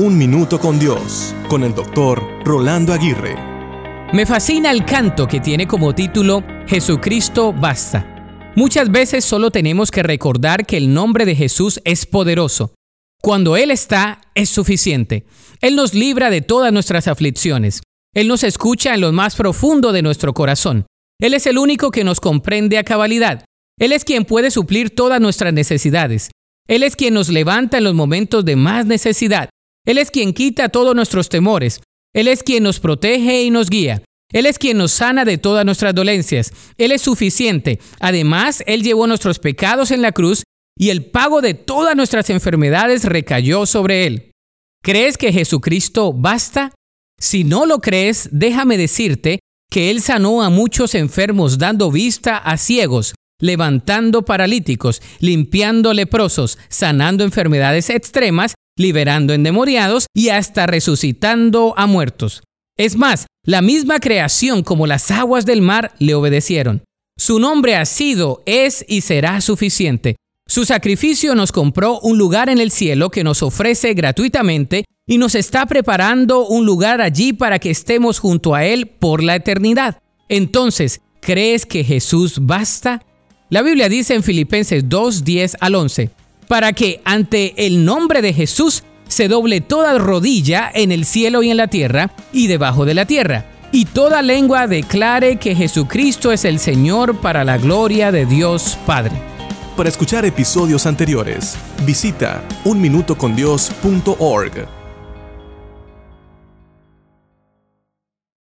Un Minuto con Dios, con el doctor Rolando Aguirre. Me fascina el canto que tiene como título Jesucristo basta. Muchas veces solo tenemos que recordar que el nombre de Jesús es poderoso. Cuando Él está, es suficiente. Él nos libra de todas nuestras aflicciones. Él nos escucha en lo más profundo de nuestro corazón. Él es el único que nos comprende a cabalidad. Él es quien puede suplir todas nuestras necesidades. Él es quien nos levanta en los momentos de más necesidad. Él es quien quita todos nuestros temores. Él es quien nos protege y nos guía. Él es quien nos sana de todas nuestras dolencias. Él es suficiente. Además, Él llevó nuestros pecados en la cruz y el pago de todas nuestras enfermedades recayó sobre Él. ¿Crees que Jesucristo basta? Si no lo crees, déjame decirte que Él sanó a muchos enfermos dando vista a ciegos, levantando paralíticos, limpiando leprosos, sanando enfermedades extremas liberando endemoniados y hasta resucitando a muertos. Es más, la misma creación como las aguas del mar le obedecieron. Su nombre ha sido, es y será suficiente. Su sacrificio nos compró un lugar en el cielo que nos ofrece gratuitamente y nos está preparando un lugar allí para que estemos junto a Él por la eternidad. Entonces, ¿crees que Jesús basta? La Biblia dice en Filipenses 2, 10 al 11, para que ante el nombre de Jesús se doble toda rodilla en el cielo y en la tierra y debajo de la tierra, y toda lengua declare que Jesucristo es el Señor para la gloria de Dios Padre. Para escuchar episodios anteriores, visita unminutocondios.org.